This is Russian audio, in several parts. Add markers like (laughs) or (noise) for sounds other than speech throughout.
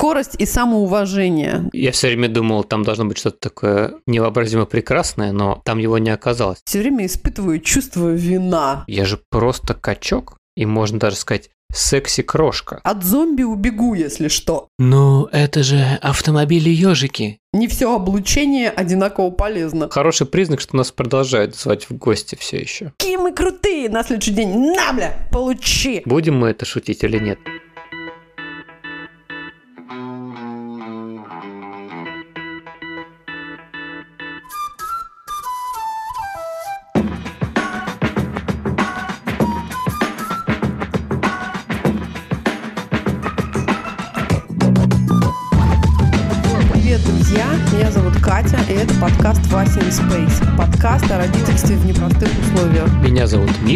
Скорость и самоуважение. Я все время думал, там должно быть что-то такое невообразимо прекрасное, но там его не оказалось. Все время испытываю чувство вина. Я же просто качок, и можно даже сказать секси-крошка. От зомби убегу, если что. Ну, это же автомобили-ежики. Не все облучение одинаково полезно. Хороший признак, что нас продолжают звать в гости все еще. Какие мы крутые! На следующий день, на, бля, получи! Будем мы это шутить или нет?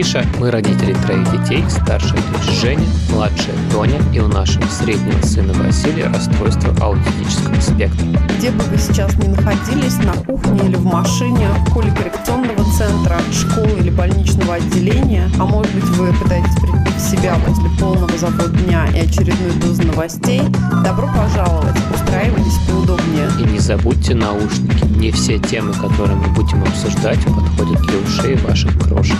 Миша, мы родители троих детей, старшая дочь Женя, младшая Тоня и у нашего среднего сына Василия расстройство аутистического спектра. Где бы вы сейчас ни находились, на кухне или в машине, в школе коррекционного центра, школы или больничного отделения, а может быть вы пытаетесь прийти в себя после полного забот дня и очередной дозы новостей, добро пожаловать, устраивайтесь поудобнее. И не забудьте наушники, не все темы, которые мы будем обсуждать, подходят для ушей ваших крошек.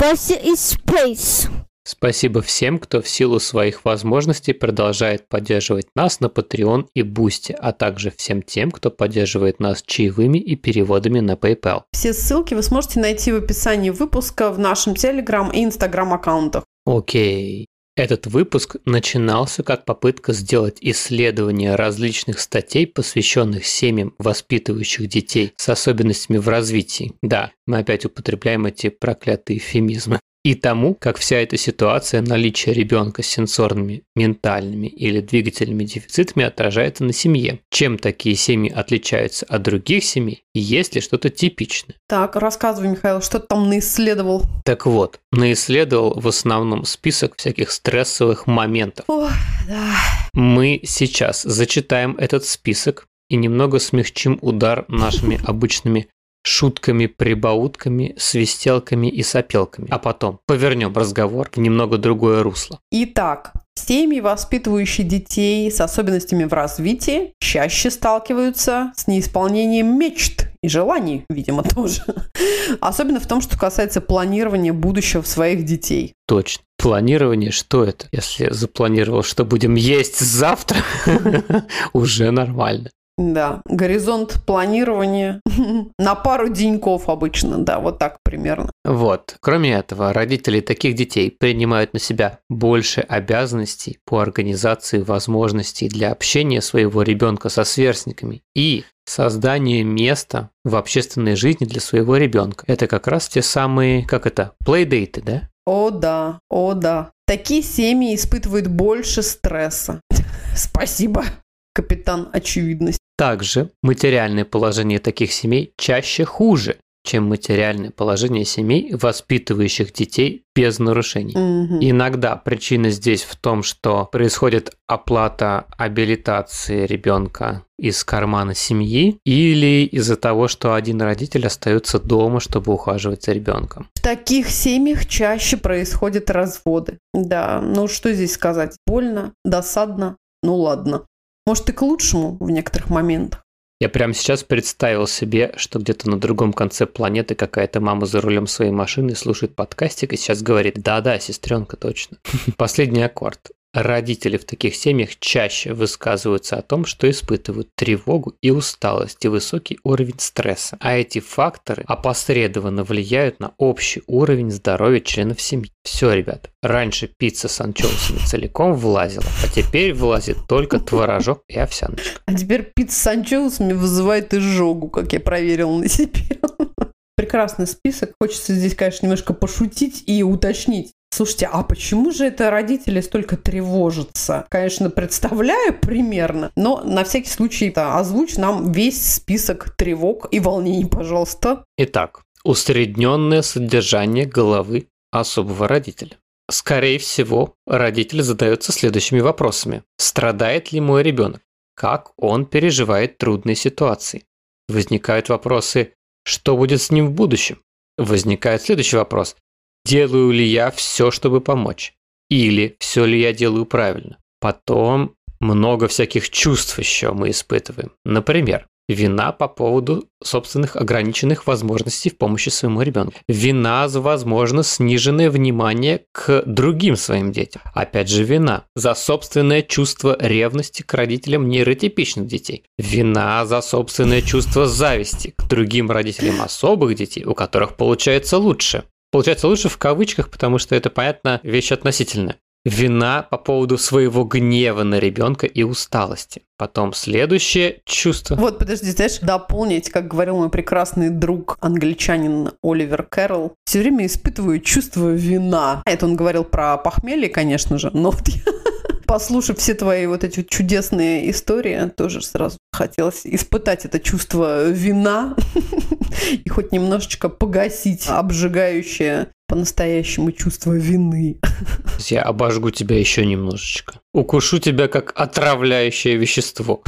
Вася из Space. Спасибо всем, кто в силу своих возможностей продолжает поддерживать нас на Patreon и Boosty, а также всем тем, кто поддерживает нас чаевыми и переводами на PayPal. Все ссылки вы сможете найти в описании выпуска в нашем Telegram и Instagram аккаунтах. Окей. Этот выпуск начинался как попытка сделать исследование различных статей, посвященных семьям, воспитывающих детей с особенностями в развитии. Да, мы опять употребляем эти проклятые эвфемизмы. И тому, как вся эта ситуация наличия ребенка с сенсорными, ментальными или двигательными дефицитами отражается на семье. Чем такие семьи отличаются от других семей и есть ли что-то типичное. Так, рассказывай, Михаил, что ты там наисследовал? Так вот, наисследовал в основном список всяких стрессовых моментов. Ох, да. Мы сейчас зачитаем этот список и немного смягчим удар нашими (laughs) обычными шутками, прибаутками, свистелками и сопелками. А потом повернем разговор в немного другое русло. Итак, семьи, воспитывающие детей с особенностями в развитии, чаще сталкиваются с неисполнением мечт и желаний, видимо, (laughs) тоже. Особенно в том, что касается планирования будущего своих детей. Точно. Планирование, что это? Если запланировал, что будем есть завтра, (laughs) уже нормально. Да, горизонт планирования (laughs) на пару деньков обычно, да, вот так примерно. Вот. Кроме этого, родители таких детей принимают на себя больше обязанностей по организации возможностей для общения своего ребенка со сверстниками и созданию места в общественной жизни для своего ребенка. Это как раз те самые, как это, плейдейты, да? О да, о да. Такие семьи испытывают больше стресса. (laughs) Спасибо, капитан очевидность. Также материальное положение таких семей чаще хуже, чем материальное положение семей, воспитывающих детей без нарушений. Мгм. Иногда причина здесь в том, что происходит оплата абилитации ребенка из кармана семьи или из-за того, что один родитель остается дома, чтобы ухаживать за ребенком. В таких семьях чаще происходят разводы. Да, ну что здесь сказать? Больно, досадно, ну ладно. Может и к лучшему в некоторых моментах. Я прямо сейчас представил себе, что где-то на другом конце планеты какая-то мама за рулем своей машины слушает подкастик и сейчас говорит «Да-да, сестренка, точно». (laughs) Последний аккорд. Родители в таких семьях чаще высказываются о том, что испытывают тревогу и усталость и высокий уровень стресса. А эти факторы опосредованно влияют на общий уровень здоровья членов семьи. Все, ребят, раньше пицца с анчоусами целиком влазила, а теперь влазит только творожок и овсяночка. А теперь пицца с анчоусами вызывает изжогу, как я проверил на себе. (laughs) Прекрасный список. Хочется здесь, конечно, немножко пошутить и уточнить. Слушайте, а почему же это родители столько тревожатся? Конечно, представляю примерно, но на всякий случай да, озвучь нам весь список тревог и волнений, пожалуйста. Итак, усредненное содержание головы особого родителя. Скорее всего, родитель задается следующими вопросами. Страдает ли мой ребенок? Как он переживает трудные ситуации? Возникают вопросы, что будет с ним в будущем? Возникает следующий вопрос. Делаю ли я все, чтобы помочь? или все ли я делаю правильно. Потом много всяких чувств еще мы испытываем. Например, Вина по поводу собственных ограниченных возможностей в помощи своему ребенку. Вина за, возможно, сниженное внимание к другим своим детям. Опять же, вина за собственное чувство ревности к родителям нейротипичных детей. Вина за собственное чувство зависти к другим родителям особых детей, у которых получается лучше. Получается лучше в кавычках, потому что это, понятно, вещь относительная вина по поводу своего гнева на ребенка и усталости. Потом следующее чувство. Вот, подожди, знаешь, дополнить, как говорил мой прекрасный друг, англичанин Оливер Кэрролл, все время испытываю чувство вина. Это он говорил про похмелье, конечно же, но вот я (laughs) послушав все твои вот эти чудесные истории, тоже сразу хотелось испытать это чувство вина (laughs) (laughs) и хоть немножечко погасить обжигающее по-настоящему чувство вины. (laughs) Я обожгу тебя еще немножечко. Укушу тебя как отравляющее вещество.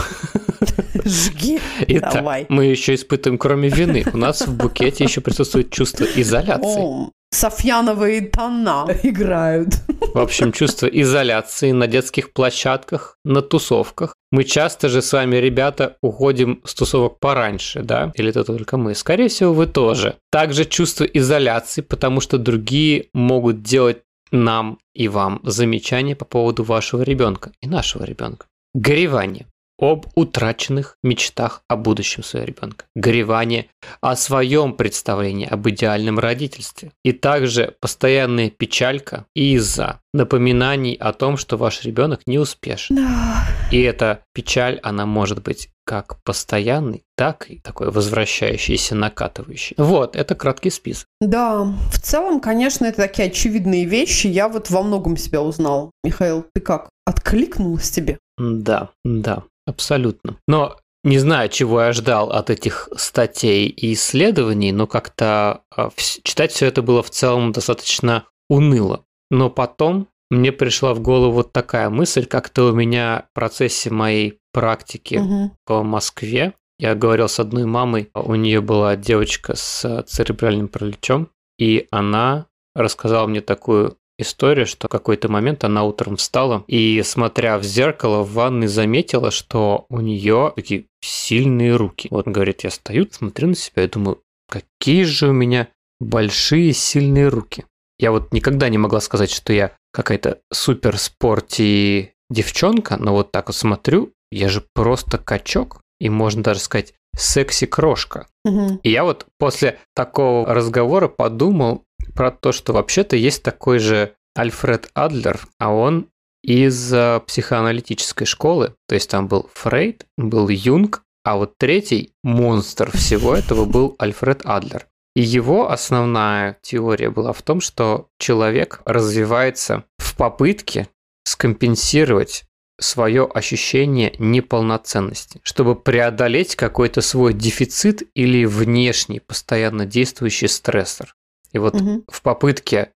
(laughs) Жги. Итак, Давай. мы еще испытываем, кроме вины, у нас в букете еще присутствует чувство изоляции. О, Софьяновые тона (laughs) играют. В общем, чувство изоляции на детских площадках, на тусовках. Мы часто же с вами, ребята, уходим с тусовок пораньше, да? Или это только мы? Скорее всего, вы тоже. Также чувство изоляции, потому что другие могут делать нам и вам замечания по поводу вашего ребенка и нашего ребенка. Горевание об утраченных мечтах о будущем своего ребенка, горевание о своем представлении об идеальном родительстве, и также постоянная печалька из-за напоминаний о том, что ваш ребенок не успешен. Да. И эта печаль, она может быть как постоянный, так и такой возвращающийся, накатывающий. Вот, это краткий список. Да, в целом, конечно, это такие очевидные вещи. Я вот во многом себя узнал. Михаил, ты как? Откликнулась тебе? Да, да. Абсолютно. Но не знаю, чего я ждал от этих статей и исследований, но как-то а, читать все это было в целом достаточно уныло. Но потом мне пришла в голову вот такая мысль, как-то у меня в процессе моей практики Угу. по Москве я говорил с одной мамой, у нее была девочка с церебральным параличом, и она рассказала мне такую история, что в какой-то момент она утром встала и, смотря в зеркало в ванной, заметила, что у нее такие сильные руки. Вот, говорит, я стою, смотрю на себя и думаю, какие же у меня большие сильные руки. Я вот никогда не могла сказать, что я какая-то супер спорти девчонка, но вот так вот смотрю, я же просто качок, и можно даже сказать секси-крошка. Угу. И я вот после такого разговора подумал про то, что вообще-то есть такой же Альфред Адлер, а он из э, психоаналитической школы, то есть там был Фрейд, был Юнг, а вот третий монстр всего этого был Альфред Адлер. И его основная теория была в том, что человек развивается в попытке скомпенсировать свое ощущение неполноценности, чтобы преодолеть какой-то свой дефицит или внешний постоянно действующий стрессор. И вот Мгм. в попытке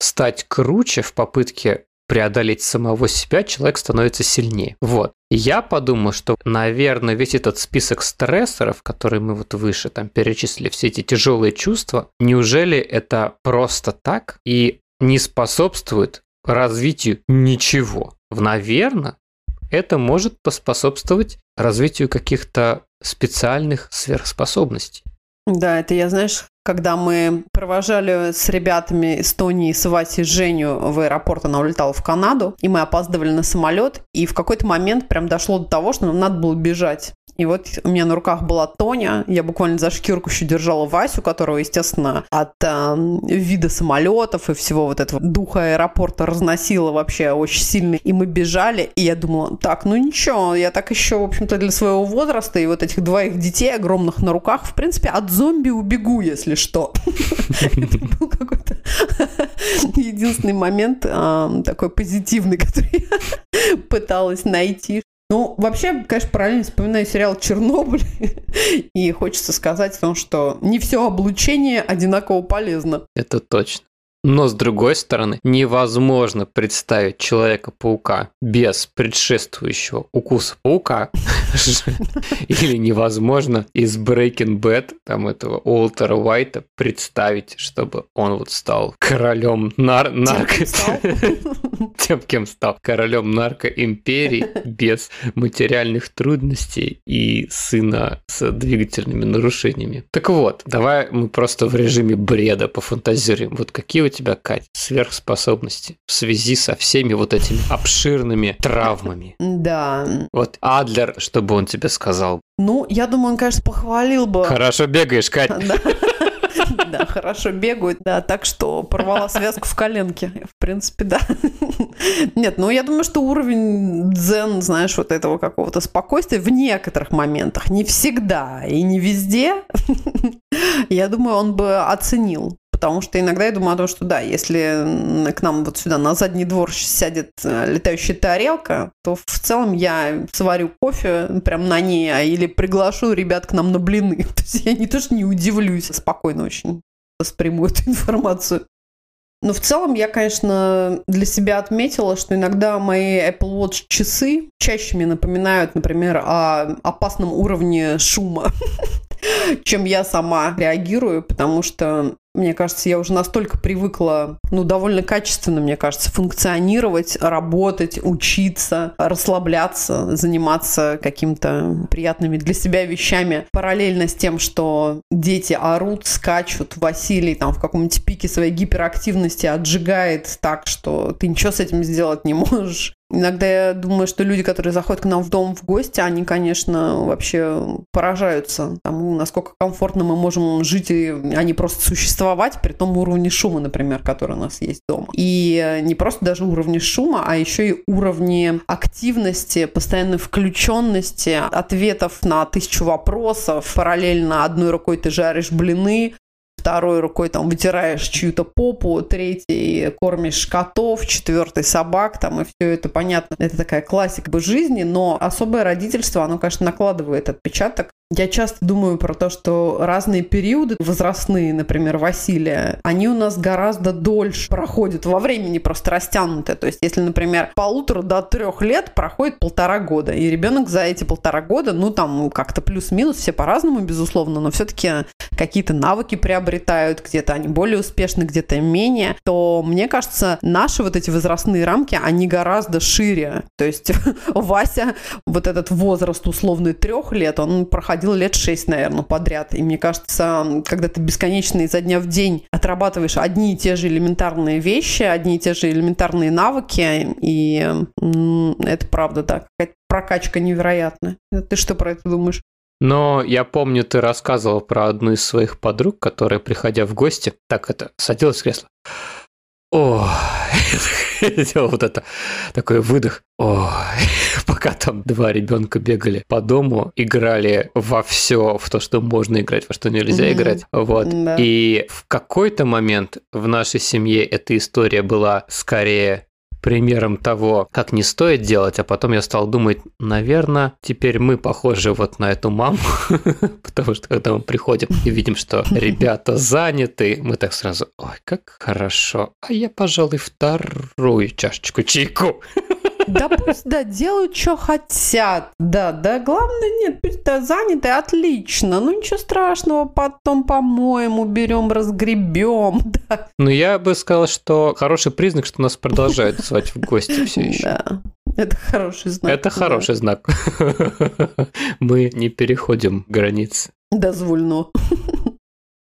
стать круче, в попытке преодолеть самого себя, человек становится сильнее. Вот. И я подумал, что, наверное, весь этот список стрессоров, которые мы вот выше там перечислили, все эти тяжелые чувства, неужели это просто так и не способствует развитию ничего? Наверное, это может поспособствовать развитию каких-то специальных сверхспособностей. Да, это я, знаешь, когда мы провожали с ребятами Эстонии, с Васей Женю в аэропорт, она улетала в Канаду, и мы опаздывали на самолет, и в какой-то момент прям дошло до того, что нам надо было бежать. И вот у меня на руках была Тоня, я буквально за шкирку еще держала Васю, которого, естественно, от э, вида самолетов и всего вот этого духа аэропорта разносило вообще очень сильно. И мы бежали, и я думала, так, ну ничего, я так еще, в общем-то, для своего возраста и вот этих двоих детей огромных на руках, в принципе, от зомби убегу, если что. Это был какой-то единственный момент а, такой позитивный, (laughs) который я пыталась найти. Ну, вообще, конечно, параллельно вспоминаю сериал «Чернобыль», (laughs) и хочется сказать о том, что не все облучение одинаково полезно. Это точно. Но с другой стороны, невозможно представить Человека-паука без предшествующего укуса паука. (laughs) Или невозможно из Breaking Bad, там этого Уолтера Уайта, представить, чтобы он вот стал королем нар нарко... (laughs) Тем, кем стал. Королем наркоимперии без материальных трудностей и сына с двигательными нарушениями. Так вот, давай мы просто в режиме бреда пофантазируем. Вот какие у тебя, Кать, сверхспособности в связи со всеми вот этими обширными травмами? Да. Вот Адлер, чтобы он тебе сказал. Ну, я думаю, он, конечно, похвалил бы. Хорошо бегаешь, Кать. (laughs) Да, хорошо бегают, да, так что порвала связку в коленке, в принципе, да. Нет, ну я думаю, что уровень дзен, знаешь, вот этого какого-то спокойствия в некоторых моментах, не всегда и не везде, я думаю, он бы оценил потому что иногда я думаю о том, что да, если к нам вот сюда на задний двор сядет э, летающая тарелка, то в целом я сварю кофе прям на ней, а или приглашу ребят к нам на блины. (laughs) То есть я не то, что не удивлюсь, спокойно очень восприму эту информацию. Но в целом я, конечно, для себя отметила, что иногда мои Apple Watch часы чаще мне напоминают, например, о опасном уровне шума, (laughs) чем я сама реагирую, потому что мне кажется, я уже настолько привыкла, ну, довольно качественно, мне кажется, функционировать, работать, учиться, расслабляться, заниматься какими-то приятными для себя вещами. Параллельно с тем, что дети орут, скачут, Василий там в каком-нибудь пике своей гиперактивности отжигает так, что ты ничего с этим сделать не можешь. Иногда я думаю, что люди, которые заходят к нам в дом в гости, они, конечно, вообще поражаются тому, насколько комфортно мы можем жить, и а не просто существовать при том уровне шума, например, который у нас есть дома. И не просто даже уровне шума, а еще и уровне активности, постоянной включенности, ответов на тысячу вопросов. Параллельно одной рукой ты жаришь блины, второй рукой там вытираешь чью-то попу, третий кормишь котов, четвертый собак, там, и все это понятно. Это такая классика бы жизни, но особое родительство, оно, конечно, накладывает отпечаток я часто думаю про то, что разные периоды возрастные, например, Василия, они у нас гораздо дольше проходят во времени просто растянуты. То есть, если, например, полутора до трех лет проходит полтора года, и ребенок за эти полтора года, ну, там как-то плюс-минус, все по-разному, безусловно, но все-таки какие-то навыки приобретают, где-то они более успешны, где-то менее, то, мне кажется, наши вот эти возрастные рамки, они гораздо шире. То есть, (laughs) Вася, вот этот возраст условный трех лет, он проходил ходила лет шесть, наверное, подряд. И мне кажется, когда ты бесконечно изо дня в день отрабатываешь одни и те же элементарные вещи, одни и те же элементарные навыки, и это правда, да, какая-то прокачка невероятная. Ты что про это думаешь? Но я помню, ты рассказывал про одну из своих подруг, которая, приходя в гости, так это, садилась в кресло. О, делал (laughs) вот это, такой выдох. Ой, (laughs) пока там два ребенка бегали по дому, играли во все, в то, что можно играть, во что нельзя mm-hmm. играть. Вот. Да. И в какой-то момент в нашей семье эта история была скорее примером того, как не стоит делать, а потом я стал думать, наверное, теперь мы похожи вот на эту маму, (laughs) потому что когда мы приходим и видим, что ребята заняты, мы так сразу, ой, как хорошо, а я, пожалуй, вторую чашечку чайку. (laughs) Да пусть, да, делают, что хотят. Да, да, главное, нет, да, заняты, отлично. Ну, ничего страшного, потом помоем, уберем, разгребем. (laughs) Да. Ну, я бы сказал, что хороший признак, что нас продолжают звать в гости все еще. Да. Это хороший знак. Это хороший знак. (laughs) Мы не переходим границы. Дозвольно. (laughs)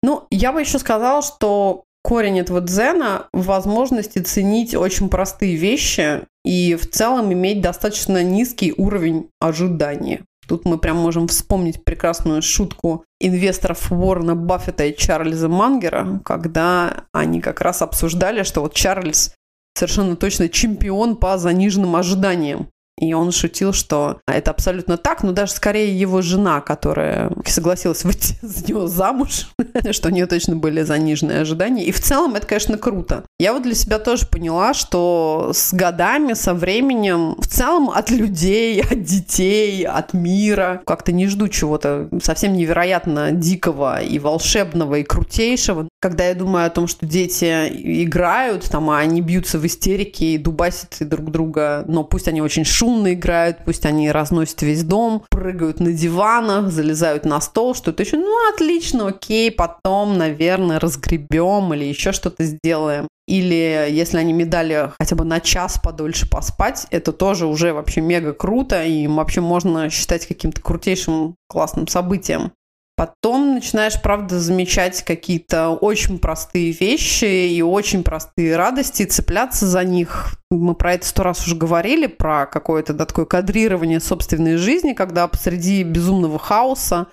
Ну, я бы еще сказала, что корень этого дзена в возможности ценить очень простые вещи и в целом иметь достаточно низкий уровень ожидания. Тут мы прям можем вспомнить прекрасную шутку инвесторов Уоррена Баффета и Чарльза Мангера, когда они как раз обсуждали, что вот Чарльз совершенно точно чемпион по заниженным ожиданиям. И он шутил, что это абсолютно так, но даже скорее его жена, которая согласилась выйти за него замуж, (laughs) что у нее точно были заниженные ожидания. И в целом это, конечно, круто. Я вот для себя тоже поняла, что с годами, со временем, в целом от людей, (laughs) от детей, от мира, как-то не жду чего-то совсем невероятно дикого и волшебного и крутейшего. Когда я думаю о том, что дети играют, там, а они бьются в истерике и дубасят друг друга, но пусть они очень шумно играют, пусть они разносят весь дом, прыгают на диванах, залезают на стол, что-то еще. Ну, отлично, окей, потом, наверное, разгребем или еще что-то сделаем. Или если они мне дали хотя бы на час подольше поспать, это тоже уже вообще мега круто, и вообще можно считать каким-то крутейшим классным событием. Потом начинаешь, правда, замечать какие-то очень простые вещи и очень простые радости, цепляться за них. Мы про это сто раз уже говорили, про какое-то да, такое кадрирование собственной жизни, когда посреди безумного хаоса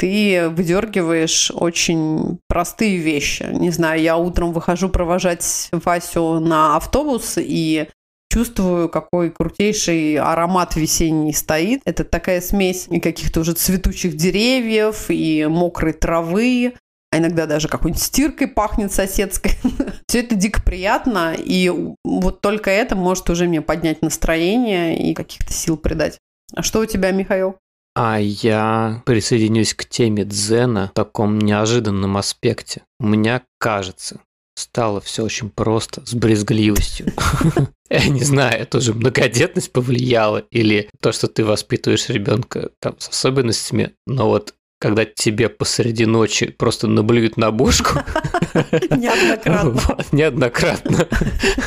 ты выдергиваешь очень простые вещи. Не знаю, я утром выхожу провожать Васю на автобус, и чувствую, какой крутейший аромат весенний стоит. Это такая смесь и каких-то уже цветущих деревьев, и мокрой травы, а иногда даже какой-нибудь стиркой пахнет соседской. (laughs) Все это дико приятно, и вот только это может уже мне поднять настроение и каких-то сил придать. А что у тебя, Михаил? А я присоединюсь к теме дзена в таком неожиданном аспекте. Меня кажется, стало все очень просто, с брезгливостью. (laughs) Я не знаю, это уже многодетность повлияла или то, что ты воспитываешь ребенка там с особенностями, но вот когда тебе посреди ночи просто наблюют на бошку. (laughs) Неоднократно. Неоднократно.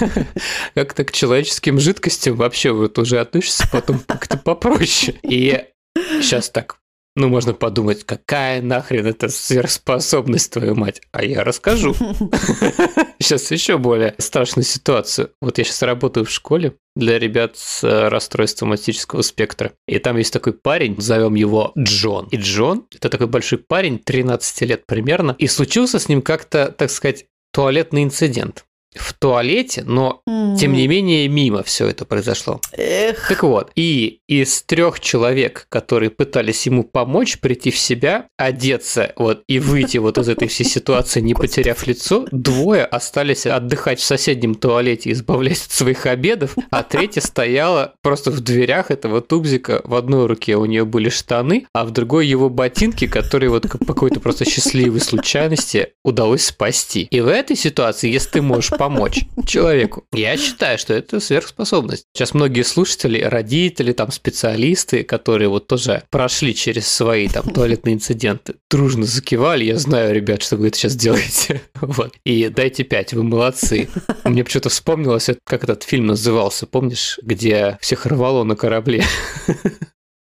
(laughs) Как-то к человеческим жидкостям вообще вот уже относишься потом как-то попроще. И сейчас так ну, можно подумать, какая нахрен это сверхспособность, твою мать. А я расскажу. (laughs) Сейчас еще более страшную ситуацию. Вот я сейчас работаю в школе для ребят с э, расстройством аутического спектра. И там есть такой парень, зовем его Джон. И Джон – это такой большой парень, 13 лет примерно. И случился с ним как-то, так сказать, туалетный инцидент в туалете, но mm-hmm. тем не менее мимо все это произошло. Эх. Так вот, и из трех человек, которые пытались ему помочь прийти в себя, одеться вот и выйти вот из этой всей ситуации, не потеряв лицо, двое остались отдыхать в соседнем туалете, избавляясь от своих обедов, а третья стояла просто в дверях этого тубзика. В одной руке у нее были штаны, а в другой его ботинки, которые вот по какой-то просто счастливой случайности удалось спасти. И в этой ситуации, если ты можешь помочь (laughs) человеку. Я считаю, что это сверхспособность. Сейчас многие слушатели, родители, там специалисты, которые вот тоже прошли через свои там (laughs) туалетные инциденты, дружно закивали. Я знаю, ребят, что вы это сейчас делаете. (laughs) Вот. И дайте пять, вы молодцы. Мне почему-то вспомнилось, как этот фильм назывался, помнишь, где всех рвало на корабле?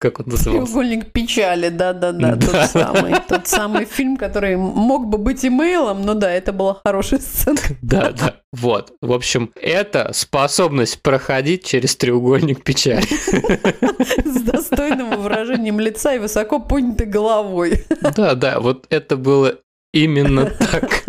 Как он назывался? Треугольник печали, да-да-да, тот самый. Тот самый фильм, который мог бы быть имейлом, но да, это была хорошая сцена. (laughs) Да-да, вот. В общем, это способность проходить через треугольник печали. С достойным выражением лица и высоко поднятой головой. Да-да, вот это было Именно так.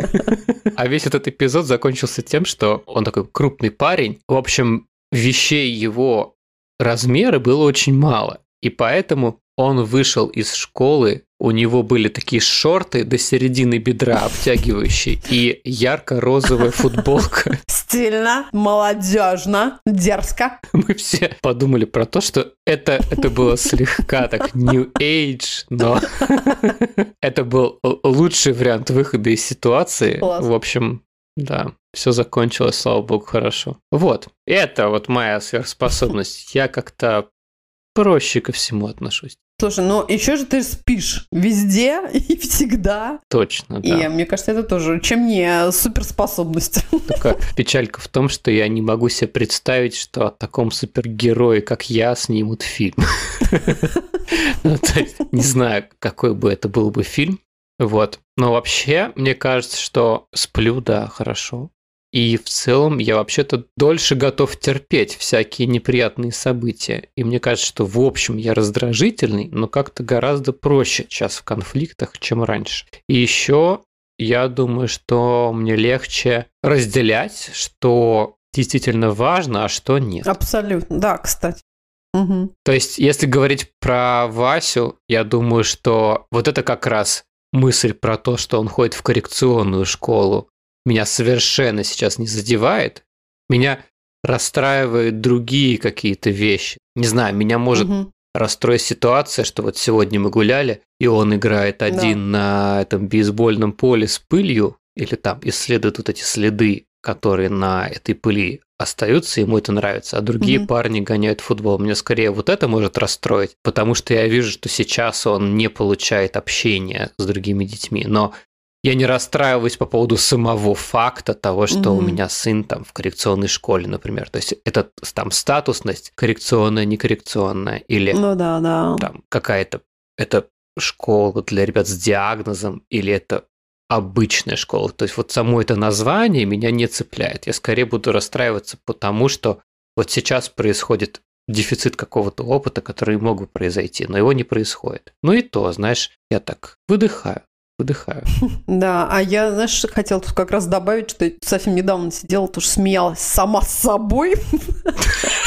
А весь этот эпизод закончился тем, что он такой крупный парень. В общем, вещей его размера было очень мало. И поэтому он вышел из школы, у него были такие шорты до середины бедра обтягивающие и ярко-розовая футболка. (laughs) Стильно, молодежно, дерзко. Мы все подумали про то, что это, это было слегка так New Age, но (laughs) это был лучший вариант выхода из ситуации. Класс. В общем, да, все закончилось, слава богу, хорошо. Вот, это вот моя сверхспособность. Я как-то проще ко всему отношусь. Слушай, ну еще же ты спишь везде (laughs) и всегда. Точно, да. И мне кажется, это тоже, чем не суперспособность. (laughs) Только печалька в том, что я не могу себе представить, что о таком супергерое, как я, снимут фильм. (laughs) Ну, не знаю, какой бы это был бы фильм. Вот. Но вообще, мне кажется, что сплю, да, хорошо. И в целом я вообще-то дольше готов терпеть всякие неприятные события. И мне кажется, что в общем я раздражительный, но как-то гораздо проще сейчас в конфликтах, чем раньше. И еще я думаю, что мне легче разделять, что действительно важно, а что нет. Абсолютно, да, кстати. Мгм. То есть, если говорить про Васю, я думаю, что вот это как раз мысль про то, что он ходит в коррекционную школу, меня совершенно сейчас не задевает. Меня расстраивают другие какие-то вещи. Не знаю, меня может Мгм. расстроить ситуация, что вот сегодня мы гуляли, и он играет один на этом бейсбольном поле с пылью, или там исследует вот эти следы, которые на этой пыли остаются, ему это нравится, а другие Мгм. парни гоняют футбол. Меня скорее вот это может расстроить, потому что я вижу, что сейчас он не получает общения с другими детьми, но я не расстраиваюсь по поводу самого факта того, что у Мгм. меня сын там в коррекционной школе, например. То есть это там статусность коррекционная, некоррекционная, или Ну да, да. там какая-то это школа для ребят с диагнозом или это обычная школа. То есть вот само это название меня не цепляет. Я скорее буду расстраиваться потому, что вот сейчас происходит дефицит какого-то опыта, который мог бы произойти, но его не происходит. Ну и то, знаешь, я так выдыхаю, выдыхаю. (laughs) Да, а я, знаешь, хотела тут как раз добавить, что совсем недавно сидела, тоже смеялась сама с собой. (laughs)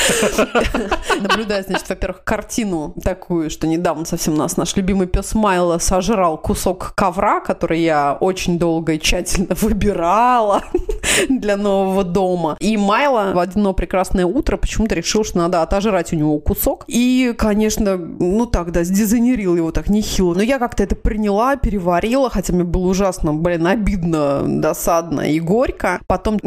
(laughs) Наблюдая, значит, во-первых, картину такую, что недавно совсем нас наш любимый пес Майло сожрал кусок ковра, который я очень долго и тщательно (laughs) выбирала (laughs) для нового дома. И Майло в одно прекрасное утро почему-то решил, что надо отожрать у него кусок. И, конечно, ну так, да, сдизайнерил его так нехило. Но я как-то это приняла, переварила, хотя мне было ужасно, блин, обидно, досадно и горько. Потом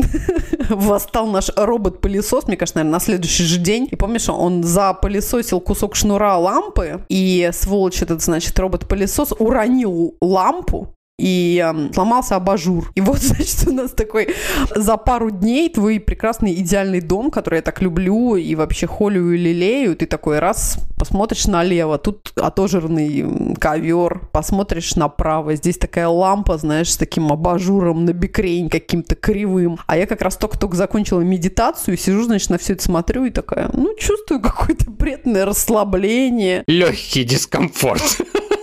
восстал наш робот-пылесос, мне кажется, наверное, на следующий же день. И помнишь, он запылесосил кусок шнура лампы, и сволочь этот, значит, робот-пылесос уронил лампу, и эм, сломался абажур. И вот, (laughs) значит, у нас такой за пару дней твой прекрасный идеальный дом, который я так люблю и вообще холю и лелею, ты такой раз посмотришь налево, тут отожранный м, ковер, посмотришь направо, здесь такая лампа, знаешь, с таким абажуром на бикрень каким-то кривым. А я как раз только-только закончила медитацию, сижу, значит, на все это смотрю и такая, ну, чувствую какое-то приятное расслабление. Легкий дискомфорт. (laughs)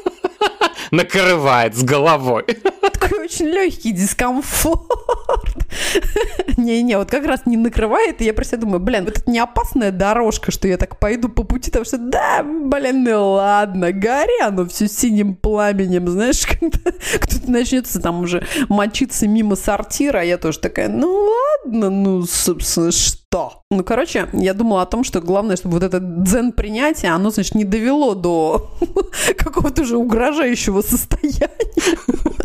Накрывает с головой. (laughs) такой очень легкий дискомфорт. (laughs) Не-не, вот как раз не накрывает, и я про себя думаю, блин, вот это не опасная дорожка, что я так пойду по пути, потому что, да, блин, ну ладно, гори оно все синим пламенем, знаешь, (laughs) когда кто-то начнется там уже мочиться мимо сортира, а я тоже такая, ну ладно, ну, собственно, что? Ну, короче, я думала о том, что главное, чтобы вот это дзен-принятие, оно, значит, не довело до (laughs) какого-то уже угрожающего состояния.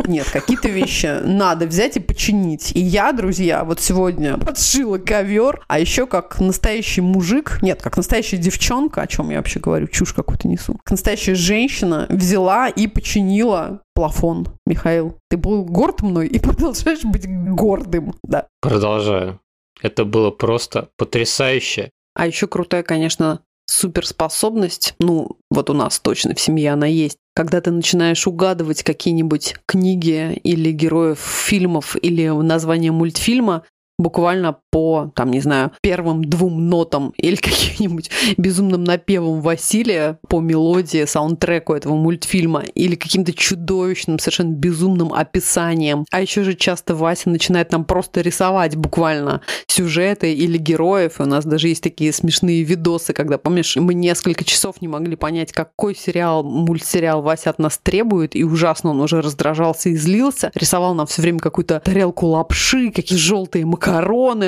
Нет, какие-то вещи надо взять и починить. И я, друзья, вот сегодня подшила ковер, а еще как настоящий мужик, нет, как настоящая девчонка, о чем я вообще говорю, чушь какую-то несу, как настоящая женщина взяла и починила плафон. Михаил, ты был горд мной и (laughs) продолжаешь быть гордым, да. Продолжаю. Это было просто потрясающе. А еще крутая, конечно, суперспособность, ну, вот у нас точно в семье она есть, когда ты начинаешь угадывать какие-нибудь книги или героев фильмов или название мультфильма буквально по, там, не знаю, первым двум нотам или (laughs) каким-нибудь безумным напевом Василия по мелодии, саундтреку этого мультфильма или каким-то чудовищным, совершенно безумным описанием. А еще же часто Вася начинает нам просто рисовать буквально сюжеты или героев. И у нас даже есть такие смешные видосы, когда, помнишь, мы несколько часов не могли понять, какой сериал, мультсериал Вася от нас требует, и ужасно он уже раздражался и злился. Рисовал нам все время какую-то тарелку лапши, какие желтые макароны,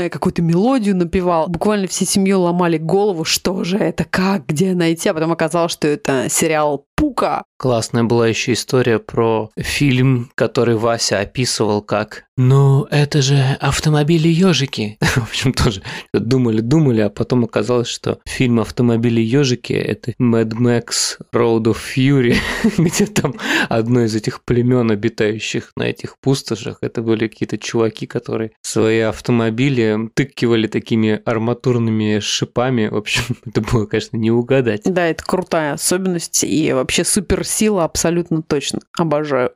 какую-то мелодию напевал. Буквально всей семьей ломали голову, что же это, как, где найти. А потом оказалось, что это сериал Пука. Классная была еще история про фильм, который Вася описывал как «Ну, это же автомобили-ежики». (laughs) В общем, тоже думали-думали, а потом оказалось, что фильм «Автомобили-ежики» — это Mad Max Road of Fury, где там одно из этих племен, обитающих на этих пустошах, это были какие-то чуваки, которые свои автомобили тыкивали такими арматурными шипами. В общем, (laughs) это было, конечно, не угадать. Да, это крутая особенность и вообще суперсила абсолютно точно. Обожаю.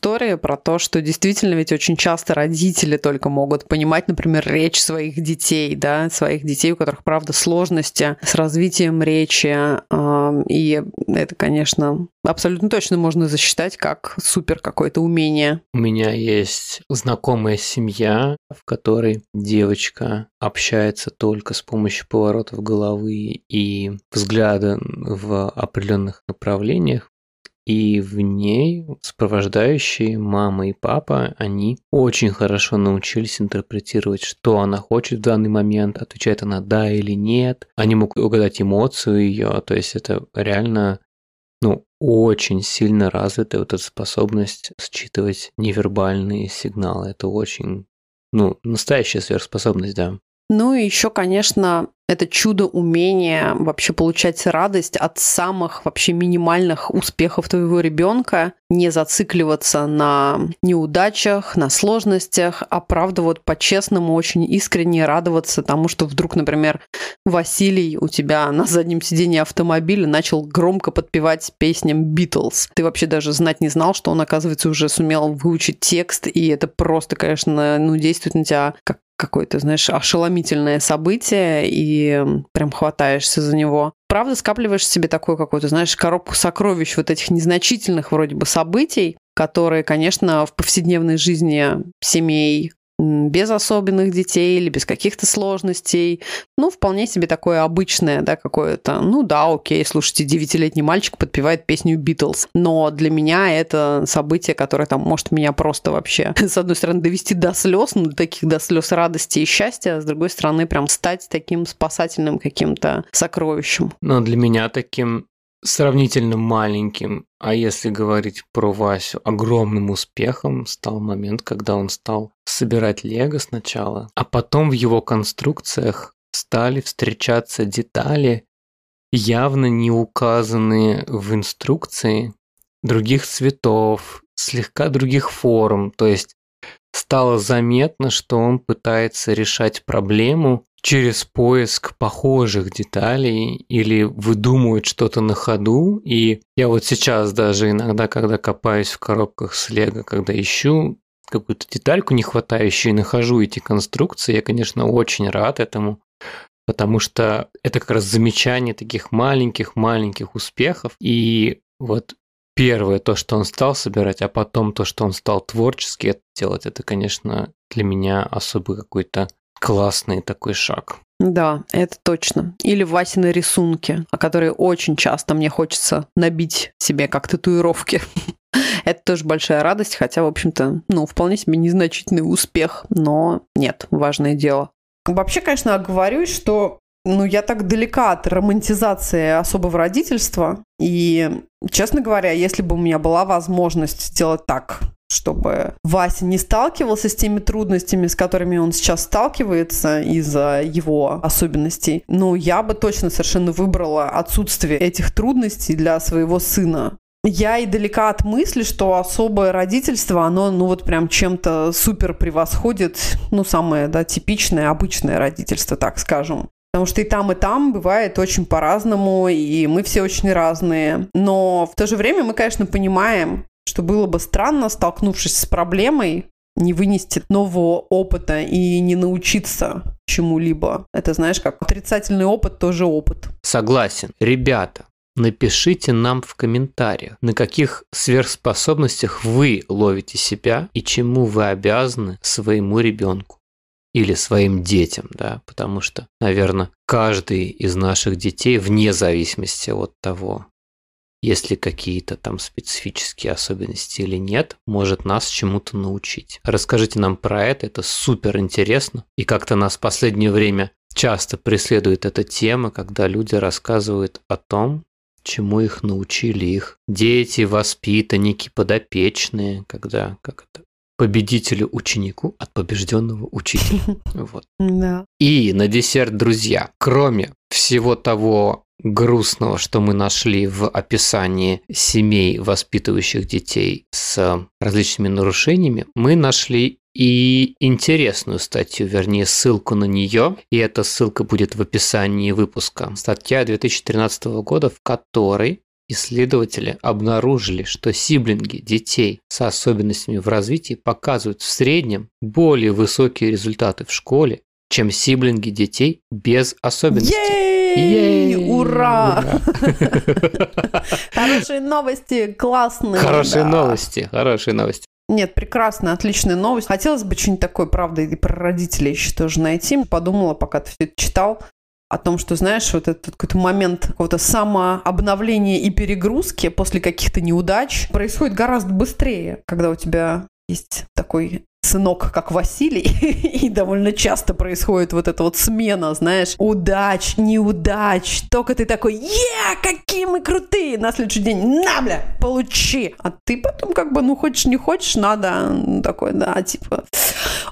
Истории про то, что действительно ведь очень часто родители только могут понимать, например, речь своих детей, да, своих детей, у которых, правда, сложности с развитием речи. И это, конечно, абсолютно точно можно засчитать как супер какое-то умение. У меня есть знакомая семья, в которой девочка общается только с помощью поворотов головы и взгляда в определенных направлениях. И в ней сопровождающие мама и папа, они очень хорошо научились интерпретировать, что она хочет в данный момент, отвечает она да или нет. Они могут угадать эмоцию ее, то есть это реально ну, очень сильно развитая вот эта способность считывать невербальные сигналы. Это очень, ну, настоящая сверхспособность, да. Ну и еще, конечно, это чудо умения вообще получать радость от самых вообще минимальных успехов твоего ребенка, не зацикливаться на неудачах, на сложностях, а правда вот по-честному очень искренне радоваться тому, что вдруг, например, Василий у тебя на заднем сиденье автомобиля начал громко подпевать песням Битлз. Ты вообще даже знать не знал, что он, оказывается, уже сумел выучить текст, и это просто, конечно, ну, действует на тебя как какое-то, знаешь, ошеломительное событие, и прям хватаешься за него. Правда, скапливаешь себе такую какую-то, знаешь, коробку сокровищ вот этих незначительных вроде бы событий, которые, конечно, в повседневной жизни семей без особенных детей или без каких-то сложностей. Ну, вполне себе такое обычное, да, какое-то. Ну да, окей, слушайте, девятилетний мальчик подпевает песню Битлз. Но для меня это событие, которое там может меня просто вообще, (laughs) с одной стороны, довести до слез, ну, таких до слез радости и счастья, а с другой стороны, прям стать таким спасательным каким-то сокровищем. Но для меня таким сравнительно маленьким, а если говорить про Васю, огромным успехом стал момент, когда он стал собирать лего сначала, а потом в его конструкциях стали встречаться детали, явно не указанные в инструкции, других цветов, слегка других форм, то есть стало заметно, что он пытается решать проблему через поиск похожих деталей или выдумывать что-то на ходу. И я вот сейчас даже иногда, когда копаюсь в коробках с лего, когда ищу какую-то детальку не хватающую и нахожу эти конструкции, я, конечно, очень рад этому, потому что это как раз замечание таких маленьких-маленьких успехов. И вот первое то, что он стал собирать, а потом то, что он стал творчески это делать, это, конечно, для меня особый какой-то классный такой шаг. Да, это точно. Или Васины рисунки, о которые очень часто мне хочется набить себе как татуировки. (laughs) Это тоже большая радость, хотя, в общем-то, ну, вполне себе незначительный успех, но нет, важное дело. Вообще, конечно, оговорюсь, что ну, я так далека от романтизации особого родительства. И, честно говоря, если бы у меня была возможность сделать так, чтобы Вася не сталкивался с теми трудностями, с которыми он сейчас сталкивается из-за его особенностей. Ну, я бы точно совершенно выбрала отсутствие этих трудностей для своего сына. Я и далека от мысли, что особое родительство, оно, ну вот прям чем-то супер превосходит, ну, самое, да, типичное, обычное родительство, так скажем. Потому что и там, и там бывает очень по-разному, и мы все очень разные. Но в то же время мы, конечно, понимаем, что было бы странно, столкнувшись с проблемой, не вынести нового опыта и не научиться чему-либо. Это, знаешь, как отрицательный опыт тоже опыт. Согласен. Ребята, Напишите нам в комментариях, на каких сверхспособностях вы ловите себя и чему вы обязаны своему ребенку или своим детям, да, потому что, наверное, каждый из наших детей, вне зависимости от того, есть ли какие-то там специфические особенности или нет, может нас чему-то научить. Расскажите нам про это, это супер интересно. И как-то нас в последнее время часто преследует эта тема, когда люди рассказывают о том, чему их научили их дети, воспитанники, подопечные, когда как это победителю ученику от побежденного учителя. (laughs) Вот. Да. И на десерт, друзья, кроме всего того грустного, что мы нашли в описании семей, воспитывающих детей с различными нарушениями, мы нашли и интересную статью, вернее ссылку на нее, и эта ссылка будет в описании выпуска. Статья 2013 года, в которой исследователи обнаружили, что сиблинги детей с особенностями в развитии показывают в среднем более высокие результаты в школе, чем сиблинги детей без особенностей. Ей! Ура! (laughs) Хорошие новости, классные. Хорошие новости, хорошие новости. Нет, прекрасно, отличная новость. Хотелось бы что-нибудь такое, правда, и про родителей еще тоже найти. Подумала, пока ты все это читал, о том, что, знаешь, вот этот какой-то момент какого-то самообновления и перегрузки после каких-то неудач происходит гораздо быстрее, когда у тебя есть такой сынок, как Василий, (laughs) и довольно часто происходит вот эта вот смена, знаешь, удач, неудач, только ты такой, е, какие мы крутые, на следующий день, на, бля, получи, а ты потом как бы, ну, хочешь, не хочешь, надо, такой, да, типа,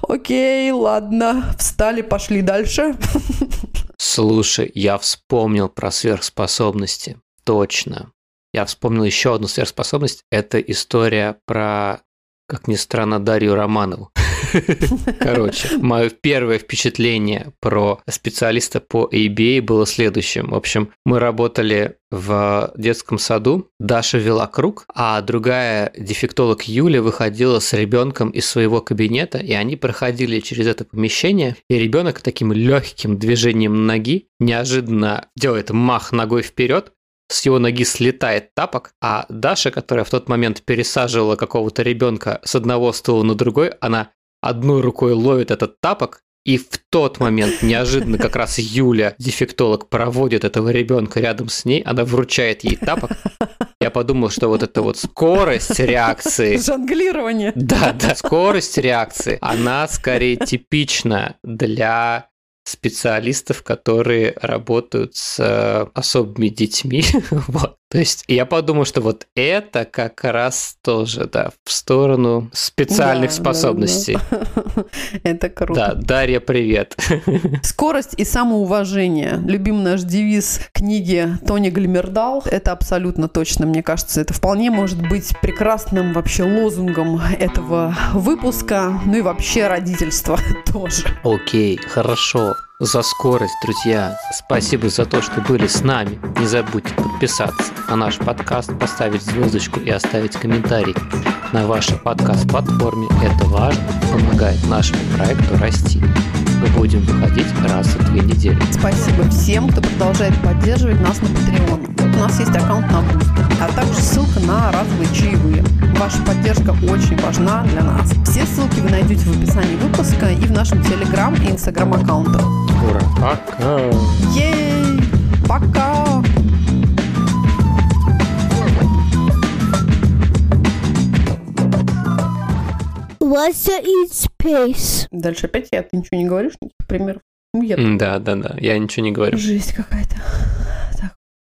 окей, ладно, встали, пошли дальше. Слушай, я вспомнил про сверхспособности. Точно. Я вспомнил еще одну сверхспособность. Это история про, как ни странно, Дарью Романову. (laughs) Короче, мое первое впечатление про специалиста по ABA было следующим. В общем, мы работали в детском саду, Даша вела круг, а другая дефектолог Юля выходила с ребенком из своего кабинета, и они проходили через это помещение, и ребенок таким легким движением ноги неожиданно делает мах ногой вперед, с его ноги слетает тапок, а Даша, которая в тот момент пересаживала какого-то ребенка с одного стула на другой, она одной рукой ловит этот тапок, и в тот момент неожиданно как раз Юля, дефектолог, проводит этого ребенка рядом с ней, она вручает ей тапок. Я подумал, что вот эта вот скорость реакции, Жонглирование. да, да, скорость реакции, она скорее типична для специалистов, которые работают с э, особыми детьми. (laughs) вот. То есть я подумал, что вот это как раз тоже, да, в сторону специальных Да, да, способностей. да. (laughs) Это круто. Да, Дарья, привет. (laughs) Скорость и самоуважение. Любимый наш девиз книги Тони Глимердал. Это абсолютно точно, мне кажется. Это вполне может быть прекрасным вообще лозунгом этого выпуска. Ну и вообще родительства (laughs) тоже. Окей, хорошо. За скорость, друзья. Спасибо за то, что были с нами. Не забудьте подписаться на наш подкаст, поставить звездочку и оставить комментарий на вашей подкаст-платформе. Это важно, помогает нашему проекту расти. Мы будем выходить раз в две недели. Спасибо всем, кто продолжает поддерживать нас на Patreon. Нас есть аккаунт на Boost, а также ссылка на разовые чаевые. Ваша поддержка очень важна для нас. Все ссылки вы найдете в описании выпуска и в нашем Telegram и Instagram аккаунтах. Ура, пока! Ей! Пока! Russia in space. Дальше опять я, ты ничего не говоришь, никаких примеров? Ну, я Да, да, да, я ничего не говорю. Жесть какая-то.